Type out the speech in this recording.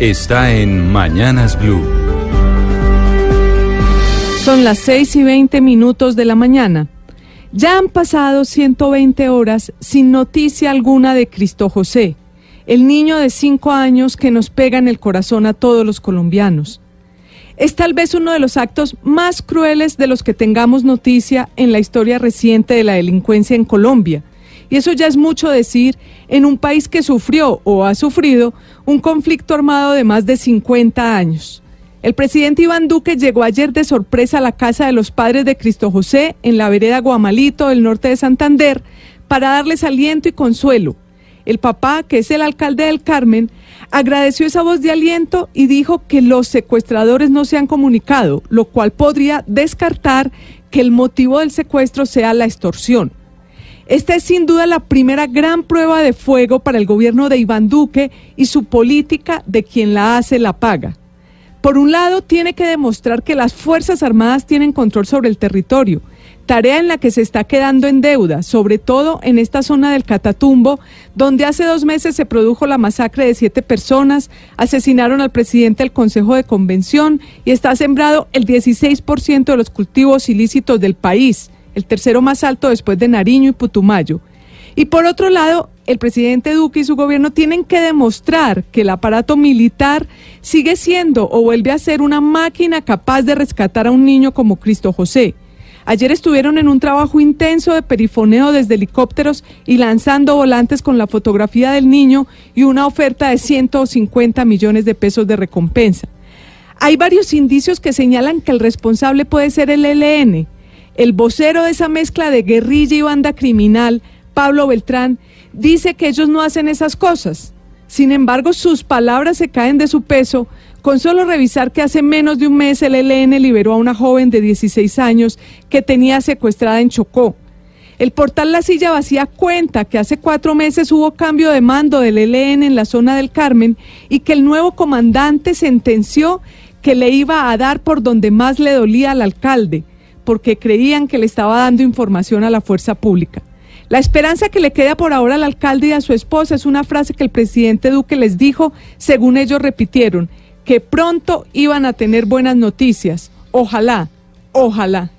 Está en Mañanas Blue. Son las 6 y 20 minutos de la mañana. Ya han pasado 120 horas sin noticia alguna de Cristo José, el niño de 5 años que nos pega en el corazón a todos los colombianos. Es tal vez uno de los actos más crueles de los que tengamos noticia en la historia reciente de la delincuencia en Colombia y eso ya es mucho decir en un país que sufrió o ha sufrido un conflicto armado de más de 50 años. El presidente Iván Duque llegó ayer de sorpresa a la casa de los padres de Cristo José en la vereda Guamalito del norte de Santander para darles aliento y consuelo. El papá, que es el alcalde del Carmen, agradeció esa voz de aliento y dijo que los secuestradores no se han comunicado, lo cual podría descartar que el motivo del secuestro sea la extorsión. Esta es sin duda la primera gran prueba de fuego para el gobierno de Iván Duque y su política de quien la hace la paga. Por un lado, tiene que demostrar que las Fuerzas Armadas tienen control sobre el territorio, tarea en la que se está quedando en deuda, sobre todo en esta zona del Catatumbo, donde hace dos meses se produjo la masacre de siete personas, asesinaron al presidente del Consejo de Convención y está sembrado el 16% de los cultivos ilícitos del país el tercero más alto después de Nariño y Putumayo. Y por otro lado, el presidente Duque y su gobierno tienen que demostrar que el aparato militar sigue siendo o vuelve a ser una máquina capaz de rescatar a un niño como Cristo José. Ayer estuvieron en un trabajo intenso de perifoneo desde helicópteros y lanzando volantes con la fotografía del niño y una oferta de 150 millones de pesos de recompensa. Hay varios indicios que señalan que el responsable puede ser el ELN, el vocero de esa mezcla de guerrilla y banda criminal, Pablo Beltrán, dice que ellos no hacen esas cosas. Sin embargo, sus palabras se caen de su peso con solo revisar que hace menos de un mes el ELN liberó a una joven de 16 años que tenía secuestrada en Chocó. El portal La Silla Vacía cuenta que hace cuatro meses hubo cambio de mando del ELN en la zona del Carmen y que el nuevo comandante sentenció que le iba a dar por donde más le dolía al alcalde, porque creían que le estaba dando información a la fuerza pública. La esperanza que le queda por ahora al alcalde y a su esposa es una frase que el presidente Duque les dijo, según ellos repitieron, que pronto iban a tener buenas noticias. Ojalá, ojalá.